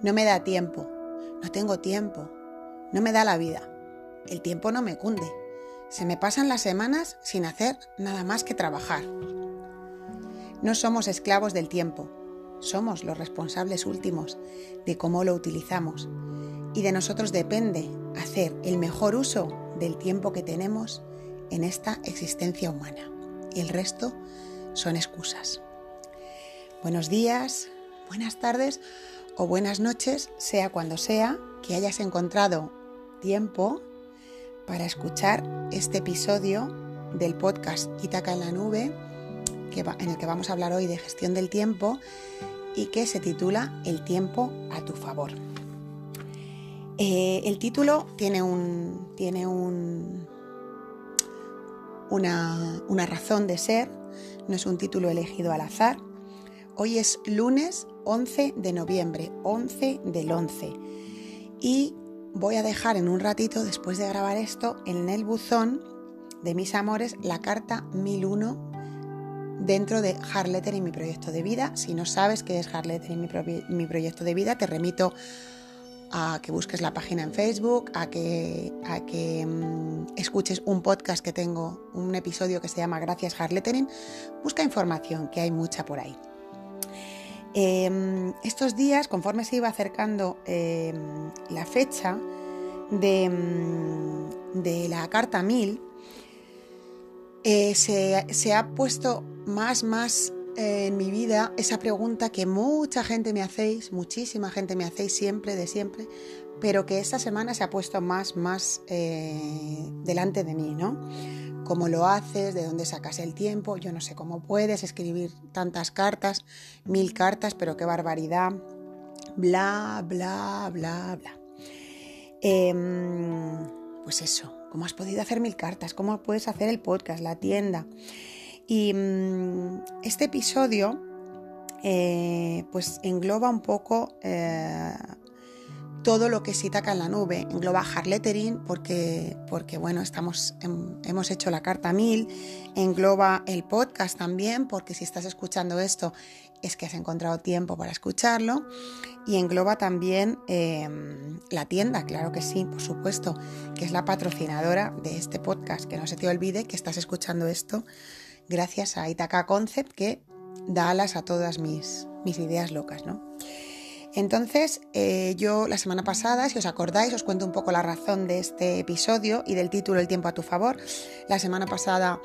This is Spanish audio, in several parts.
No me da tiempo, no tengo tiempo, no me da la vida. El tiempo no me cunde. Se me pasan las semanas sin hacer nada más que trabajar. No somos esclavos del tiempo, somos los responsables últimos de cómo lo utilizamos y de nosotros depende hacer el mejor uso del tiempo que tenemos en esta existencia humana. Y el resto son excusas. Buenos días, buenas tardes o buenas noches, sea cuando sea que hayas encontrado tiempo para escuchar este episodio del podcast Itaca en la Nube, en el que vamos a hablar hoy de gestión del tiempo y que se titula El tiempo a tu favor. Eh, el título tiene un. tiene un. Una, una razón de ser, no es un título elegido al azar. Hoy es lunes 11 de noviembre, 11 del 11. Y voy a dejar en un ratito, después de grabar esto, en el buzón de mis amores la carta 1001 dentro de Hard y mi proyecto de vida. Si no sabes qué es Hard y mi, mi, proyecto de vida, te remito a que busques la página en Facebook, a que, a que mm, escuches un podcast que tengo, un episodio que se llama Gracias Hard Busca información, que hay mucha por ahí. Em, estos días, conforme se iba acercando em, la fecha de, de, la carta 1000, eh, se, se, ha puesto más, más eh, en mi vida esa pregunta que mucha gente me hacéis, muchísima gente me hacéis siempre, de siempre, pero que esta semana se ha puesto más, más eh, delante de mí, ¿no? ¿Cómo lo haces? ¿De dónde sacas el tiempo? Yo no sé cómo puedes escribir tantas cartas, mil cartas, pero qué barbaridad. Bla, bla, bla, bla. Em, pues eso, ¿cómo has podido hacer mil cartas? ¿Cómo puedes hacer el podcast, la tienda? Y mm, este episodio eh, pues engloba un poco eh, todo lo que es Itaca en la nube, engloba Harlettering porque, porque bueno, estamos, hemos hecho la carta 1000, engloba el podcast también porque si estás escuchando esto es que has encontrado tiempo para escucharlo y engloba también em, la tienda, claro que sí, por supuesto, que es la patrocinadora de este podcast, que no se te olvide que estás escuchando esto gracias a Itaca Concept que da alas a todas mis, mis ideas locas, ¿no? Entonces, eh, yo la semana pasada, si os acordáis, os cuento un poco la razón de este episodio y del título El tiempo a tu favor. La semana pasada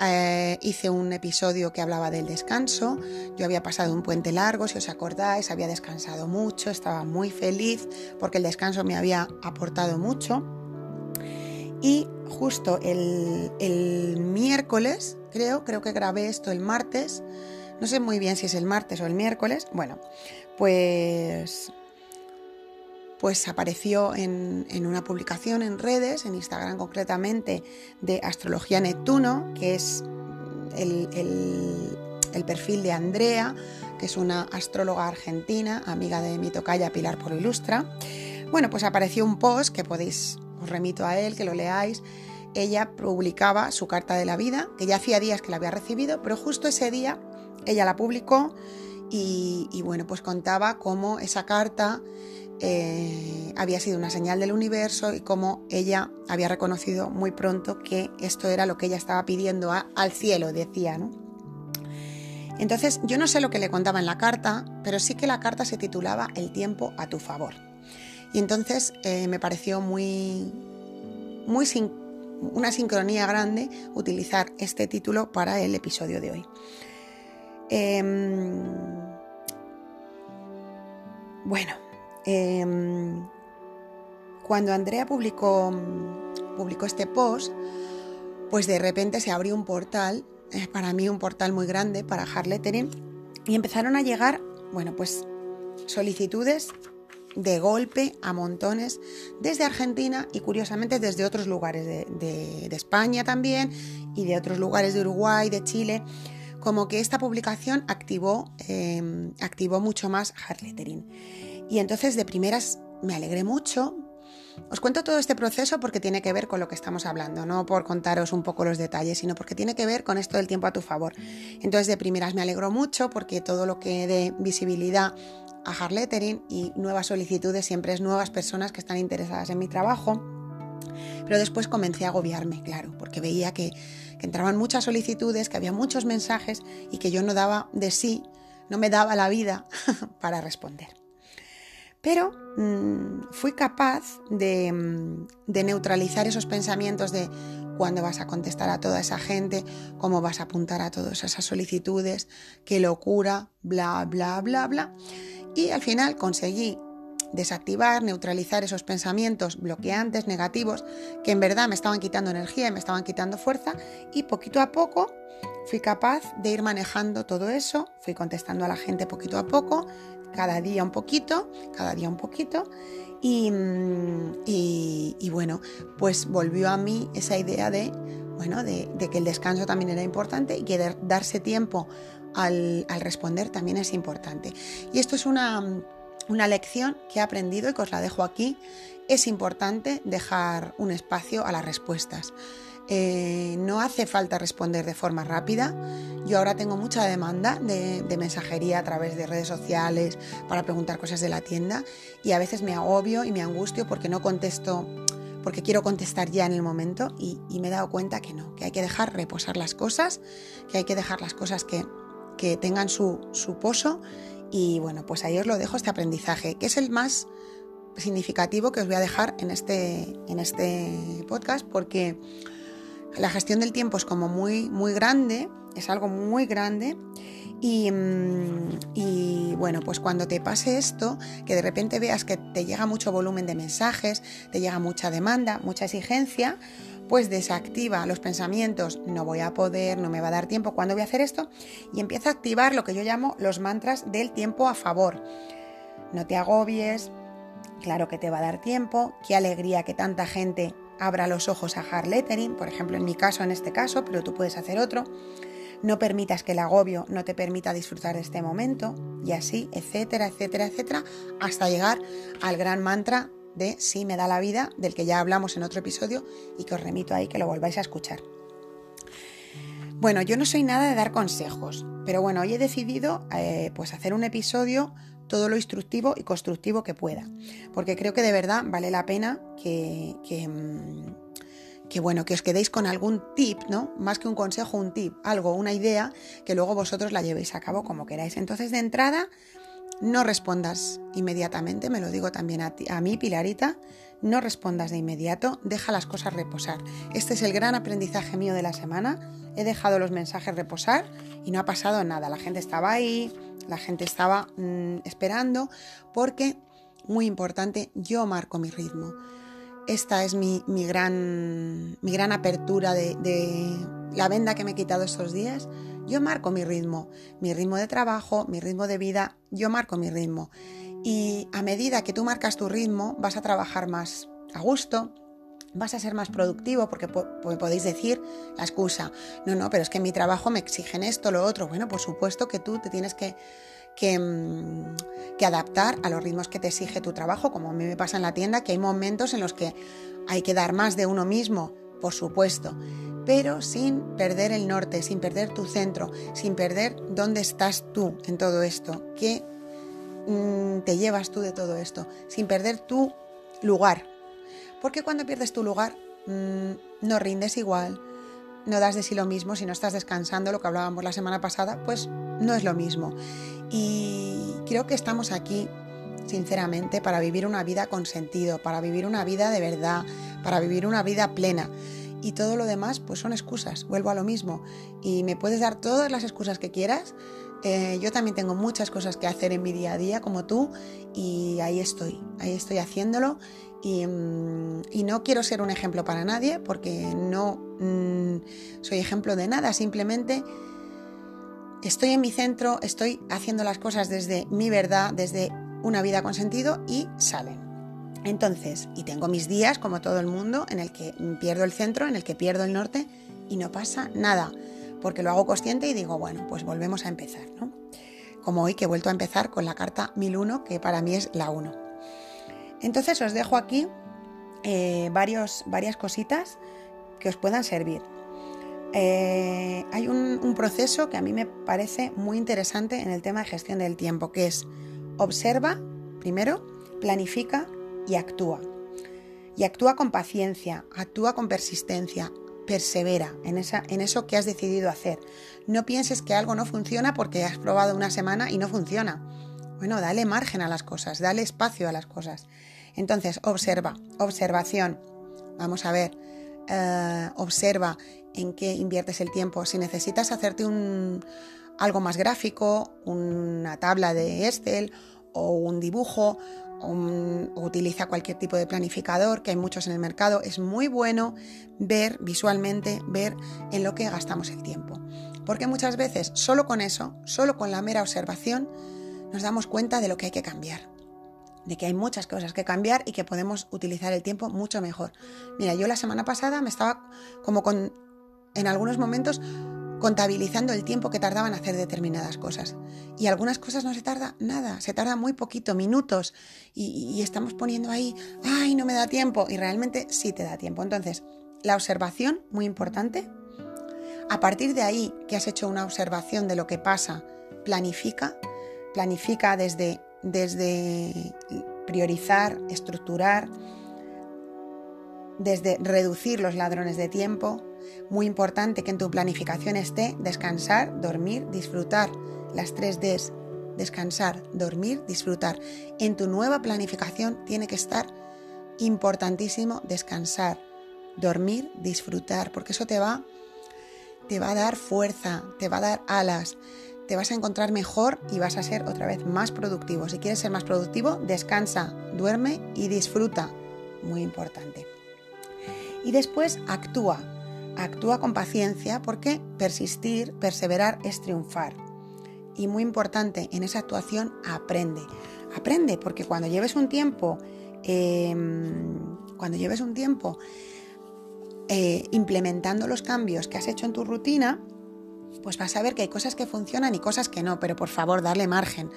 eh, hice un episodio que hablaba del descanso. Yo había pasado un puente largo, si os acordáis, había descansado mucho, estaba muy feliz porque el descanso me había aportado mucho. Y justo el, el miércoles creo, creo que grabé esto el martes, no sé muy bien si es el martes o el miércoles, bueno, pues pues apareció en, una publicación en redes, en Instagram concretamente, de Astrología Neptuno, que es el, el, perfil de Andrea, que es una astróloga argentina, amiga de mi tocaya Pilar por Ilustra. Bueno, pues apareció un post que podéis, os remito a él, que lo leáis, ella publicaba su carta de la vida, que ya hacía días que la había recibido, pero justo ese día ella la publicó y, bueno, pues contaba cómo esa carta eh, había sido una señal del universo y cómo ella había reconocido muy pronto que esto era lo que ella estaba pidiendo al cielo, decía, ¿no? Entonces, yo no sé lo que le contaba en la carta, pero sí que la carta se titulaba El tiempo a tu favor. Y entonces eh, me pareció muy, muy una sincronía grande utilizar este título para el episodio de hoy. Em, bueno, em, cuando Andrea publicó, publicó este post, pues de repente se abrió un portal, es para mí un portal muy grande para Harlettering, y empezaron a llegar, bueno, pues solicitudes de golpe a montones desde Argentina y curiosamente desde otros lugares de, España también y de otros lugares de Uruguay, de Chile, como que esta publicación activó, em, activó mucho más Lettering. Y entonces de primeras me alegré mucho. Os cuento todo este proceso porque tiene que ver con lo que estamos hablando, no por contaros un poco los detalles, sino porque tiene que ver con esto del tiempo a tu favor. Entonces de primeras me alegro mucho porque todo lo que dé visibilidad a hard lettering y nuevas solicitudes siempre es nuevas personas que están interesadas en mi trabajo. Pero después comencé a agobiarme, claro, porque veía que, que entraban muchas solicitudes, que había muchos mensajes y que yo no daba de sí, no me daba la vida para responder. Pero mmm, fui capaz de, mm, de, neutralizar esos pensamientos de cuándo vas a contestar a toda esa gente, cómo vas a apuntar a todas esas solicitudes, qué locura, bla, bla, bla, bla. Y al final conseguí desactivar, neutralizar esos pensamientos bloqueantes, negativos, que en verdad me estaban quitando energía y me estaban quitando fuerza, y poquito a poco fui capaz de ir manejando todo eso, fui contestando a la gente poquito a poco, cada día un poquito, cada día un poquito. Y, y, y bueno, pues volvió a mí esa idea de, bueno, de, que el descanso también era importante y que darse tiempo al, al, responder también es importante. Y esto es una, una lección que he aprendido y que os la dejo aquí. Es importante dejar un espacio a las respuestas. Eh, no hace falta responder de forma rápida. Yo ahora tengo mucha demanda de, mensajería a través de redes sociales para preguntar cosas de la tienda y a veces me agobio y me angustio porque no contesto, porque quiero contestar ya en el momento y, me he dado cuenta que no, que hay que dejar reposar las cosas, que hay que dejar las cosas que, que tengan su, su pozo y bueno, pues ahí os lo dejo este aprendizaje, que es el más significativo que os voy a dejar en este, en este podcast porque la gestión del tiempo es como muy, muy grande, es algo muy grande. Y, y, bueno, pues cuando te pase esto, que de repente veas que te llega mucho volumen de mensajes, te llega mucha demanda, mucha exigencia, pues desactiva los pensamientos, no voy a poder, no me va a dar tiempo, ¿cuándo voy a hacer esto? Y empieza a activar lo que yo llamo los mantras del tiempo a favor. No te agobies, claro que te va a dar tiempo, qué alegría que tanta gente abra los ojos a hard lettering, por ejemplo en mi caso, en este caso, pero tú puedes hacer otro. No permitas que el agobio no te permita disfrutar de este momento y así, etcétera, etcétera, etcétera, hasta llegar al gran mantra de sí me da la vida, del que ya hablamos en otro episodio y que os remito ahí que lo volváis a escuchar. Bueno, yo no soy nada de dar consejos, pero bueno, hoy he decidido eh, pues hacer un episodio todo lo instructivo y constructivo que pueda. Porque creo que de verdad vale la pena que, que, mm, que, bueno, que os quedéis con algún tip, ¿no? Más que un consejo, un tip, algo, una idea, que luego vosotros la llevéis a cabo como queráis. Entonces, de entrada, no respondas inmediatamente, me lo digo también a, mí, Pilarita, no respondas de inmediato, deja las cosas reposar. Este es el gran aprendizaje mío de la semana. He dejado los mensajes reposar y no ha pasado nada. La gente estaba ahí, la gente estaba mmm, esperando porque, muy importante, yo marco mi ritmo. Esta es mi, gran, apertura de, la venda que me he quitado estos días. Yo marco mi ritmo, mi ritmo de trabajo, mi ritmo de vida, yo marco mi ritmo. Y a medida que tú marcas tu ritmo, vas a trabajar más a gusto, vas a ser más productivo porque podéis decir la excusa, no, no, pero es que mi trabajo me exigen esto, lo otro. Bueno, por supuesto que tú te tienes que, que, mm, que, adaptar a los ritmos que te exige tu trabajo, como a mí me pasa en la tienda, que hay momentos en los que hay que dar más de uno mismo, por supuesto, pero sin perder el norte, sin perder tu centro, sin perder dónde estás tú en todo esto, qué mmm, te llevas tú de todo esto, sin perder tu lugar. Porque cuando pierdes tu lugar, mmm, no rindes igual, no das de sí lo mismo, si no estás descansando, lo que hablábamos la semana pasada, pues no es lo mismo. Y creo que estamos aquí, sinceramente, para vivir una vida con sentido, para vivir una vida de verdad, para vivir una vida plena. Y todo lo demás, pues son excusas, vuelvo a lo mismo. Y me puedes dar todas las excusas que quieras. Eh, yo también tengo muchas cosas que hacer en mi día a día, como tú, y ahí estoy, ahí estoy haciéndolo. Y, mmm, y, no quiero ser un ejemplo para nadie porque no mmm, soy ejemplo de nada, simplemente estoy en mi centro, estoy haciendo las cosas desde mi verdad, desde una vida con sentido y salen. Entonces, y tengo mis días, como todo el mundo, en el que pierdo el centro, en el que pierdo el norte y no pasa nada, porque lo hago consciente y digo, bueno, pues volvemos a empezar, ¿no? Como hoy que he vuelto a empezar con la carta 1001, que para mí es la 1. Entonces os dejo aquí eh, varios, varias cositas que os puedan servir. Eh, hay un, un proceso que a mí me parece muy interesante en el tema de gestión del tiempo, que es observa primero, planifica y actúa. Y actúa con paciencia, actúa con persistencia, persevera en, esa, en eso que has decidido hacer. No pienses que algo no funciona porque has probado una semana y no funciona. Bueno, dale margen a las cosas, dale espacio a las cosas. Entonces, observa, observación. Vamos a ver, eh, observa en qué inviertes el tiempo. Si necesitas hacerte un, algo más gráfico, una tabla de Excel o un dibujo, utiliza cualquier tipo de planificador, que hay muchos en el mercado, es muy bueno ver visualmente, ver en lo que gastamos el tiempo. Porque muchas veces solo con eso, solo con la mera observación, nos damos cuenta de lo que hay que cambiar. De que hay muchas cosas que cambiar y que podemos utilizar el tiempo mucho mejor. Mira, yo la semana pasada me estaba como con, en algunos momentos, contabilizando el tiempo que tardaba en hacer determinadas cosas. Y algunas cosas no se tarda nada, se tarda muy poquito, minutos, y, estamos poniendo ahí, ay, no me da tiempo, y realmente sí te da tiempo. Entonces, la observación, muy importante. A partir de ahí que has hecho una observación de lo que pasa, planifica, planifica desde, desde priorizar, estructurar, desde reducir los ladrones de tiempo, muy importante que en tu planificación esté descansar, dormir, disfrutar. Las tres Ds. Descansar, dormir, disfrutar. En tu nueva planificación tiene que estar importantísimo descansar, dormir, disfrutar, porque eso te va te va a dar fuerza, te va a dar alas, te vas a encontrar mejor y vas a ser otra vez más productivo. Si quieres ser más productivo, descansa, duerme y disfruta. Muy importante. Y después actúa. Actúa con paciencia porque persistir, perseverar es triunfar. Y muy importante, en esa actuación aprende. Aprende porque cuando lleves un tiempo, em, cuando lleves un tiempo eh, implementando los cambios que has hecho en tu rutina, pues vas a ver que hay cosas que funcionan y cosas que no, pero por favor, dale margen.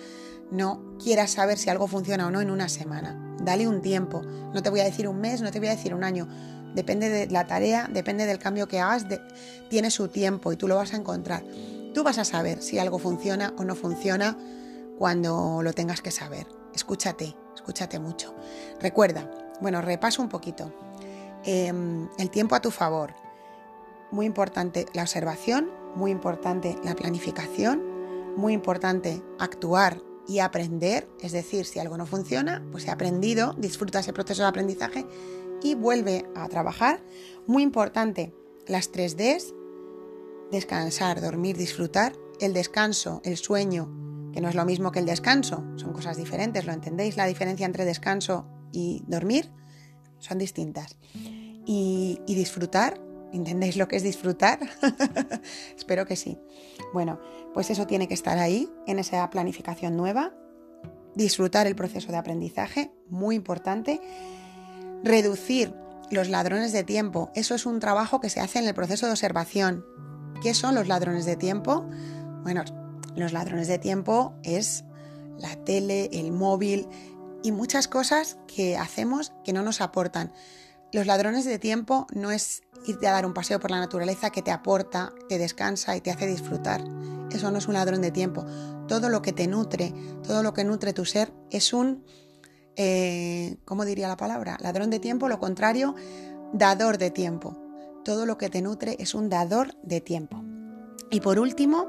No quieras saber si algo funciona o no en una semana. Dale un tiempo. No te voy a decir un mes, no te voy a decir un año depende de la tarea, depende del cambio que hagas, tiene su tiempo y tú lo vas a encontrar. Tú vas a saber si algo funciona o no funciona cuando lo tengas que saber. Escúchate, escúchate mucho. Recuerda, bueno, repaso un poquito. Em, el tiempo a tu favor. Muy importante la observación, muy importante la planificación, muy importante actuar y aprender, es decir, si algo no funciona, pues he aprendido, disfruta ese proceso de aprendizaje y vuelve a trabajar. Muy importante, las 3 Ds, descansar, dormir, disfrutar. El descanso, el sueño, que no es lo mismo que el descanso, son cosas diferentes, ¿lo entendéis? La diferencia entre descanso y dormir son distintas. Y, y disfrutar, ¿entendéis lo que es disfrutar? Espero que sí. Bueno, pues eso tiene que estar ahí, en esa planificación nueva. Disfrutar el proceso de aprendizaje, muy importante Reducir los ladrones de tiempo. Eso es un trabajo que se hace en el proceso de observación. ¿Qué son los ladrones de tiempo? Bueno, los ladrones de tiempo es la tele, el móvil y muchas cosas que hacemos que no nos aportan. Los ladrones de tiempo no es irte a dar un paseo por la naturaleza que te aporta, te descansa y te hace disfrutar. Eso no es un ladrón de tiempo. Todo lo que te nutre, todo lo que nutre tu ser es un eh, ¿cómo diría la palabra? Ladrón de tiempo, lo contrario, dador de tiempo. Todo lo que te nutre es un dador de tiempo. Y por último,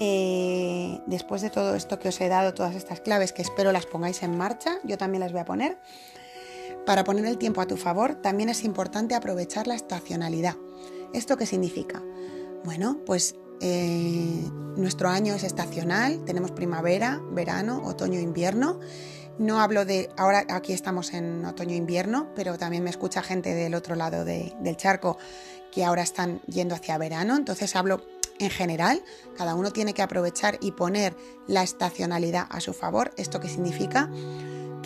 eh, después de todo esto que os he dado, todas estas claves que espero las pongáis en marcha, yo también las voy a poner. Para poner el tiempo a tu favor, también es importante aprovechar la estacionalidad. ¿Esto qué significa? Bueno, pues eh, nuestro año es estacional, tenemos primavera, verano, otoño, invierno no hablo de, ahora aquí estamos en otoño-invierno, pero también me escucha gente del otro lado del charco que ahora están yendo hacia verano, entonces hablo en general, cada uno tiene que aprovechar y poner la estacionalidad a su favor. ¿Esto qué significa?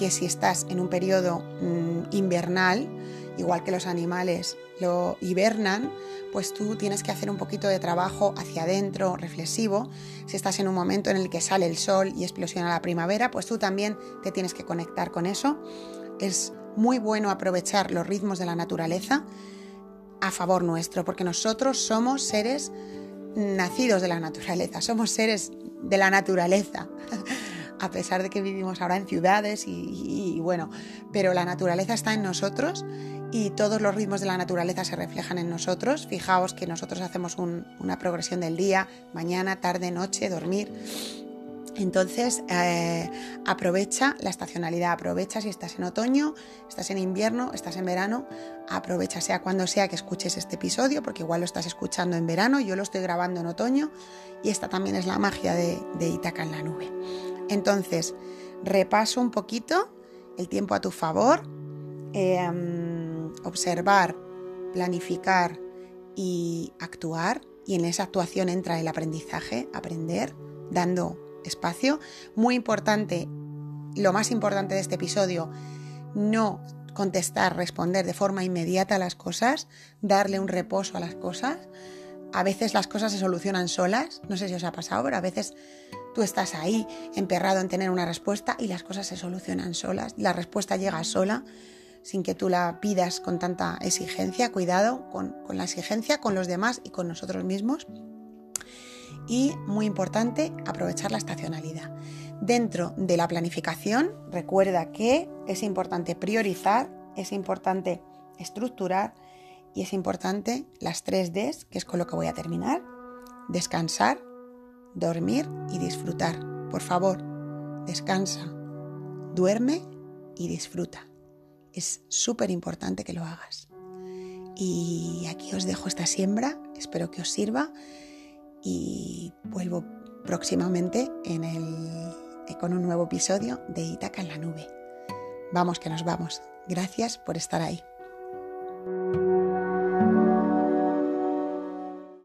Que si estás en un periodo mm, invernal, igual que los animales lo hibernan, pues tú tienes que hacer un poquito de trabajo hacia adentro, reflexivo. Si estás en un momento en el que sale el sol y explosiona la primavera, pues tú también te tienes que conectar con eso. Es muy bueno aprovechar los ritmos de la naturaleza a favor nuestro, porque nosotros somos seres nacidos de la naturaleza, somos seres de la naturaleza. A pesar de que vivimos ahora en ciudades y, bueno, pero la naturaleza está en nosotros y todos los ritmos de la naturaleza se reflejan en nosotros. Fijaos que nosotros hacemos una progresión del día, mañana, tarde, noche, dormir. Entonces, eh, aprovecha la estacionalidad, aprovecha si estás en otoño, estás en invierno, estás en verano, aprovecha sea cuando sea que escuches este episodio, porque igual lo estás escuchando en verano, yo lo estoy grabando en otoño y esta también es la magia de, de Itaca en la nube. Entonces, repaso un poquito el tiempo a tu favor, em, observar, planificar y actuar, y en esa actuación entra el aprendizaje, aprender, dando espacio. Muy importante, lo más importante de este episodio, no contestar, responder de forma inmediata a las cosas, darle un reposo a las cosas. A veces las cosas se solucionan solas, no sé si os ha pasado, pero a veces tú estás ahí emperrado en tener una respuesta y las cosas se solucionan solas, la respuesta llega sola sin que tú la pidas con tanta exigencia, cuidado con, con la exigencia con los demás y con nosotros mismos y, muy importante, aprovechar la estacionalidad. Dentro de la planificación, recuerda que es importante priorizar, es importante estructurar y es importante las tres Ds, que es con lo que voy a terminar. Descansar, dormir y disfrutar. Por favor, descansa, duerme y disfruta. Es súper importante que lo hagas. Y aquí os dejo esta siembra, espero que os sirva y vuelvo próximamente con un nuevo episodio de Itaca en la nube. Vamos que nos vamos. Gracias por estar ahí.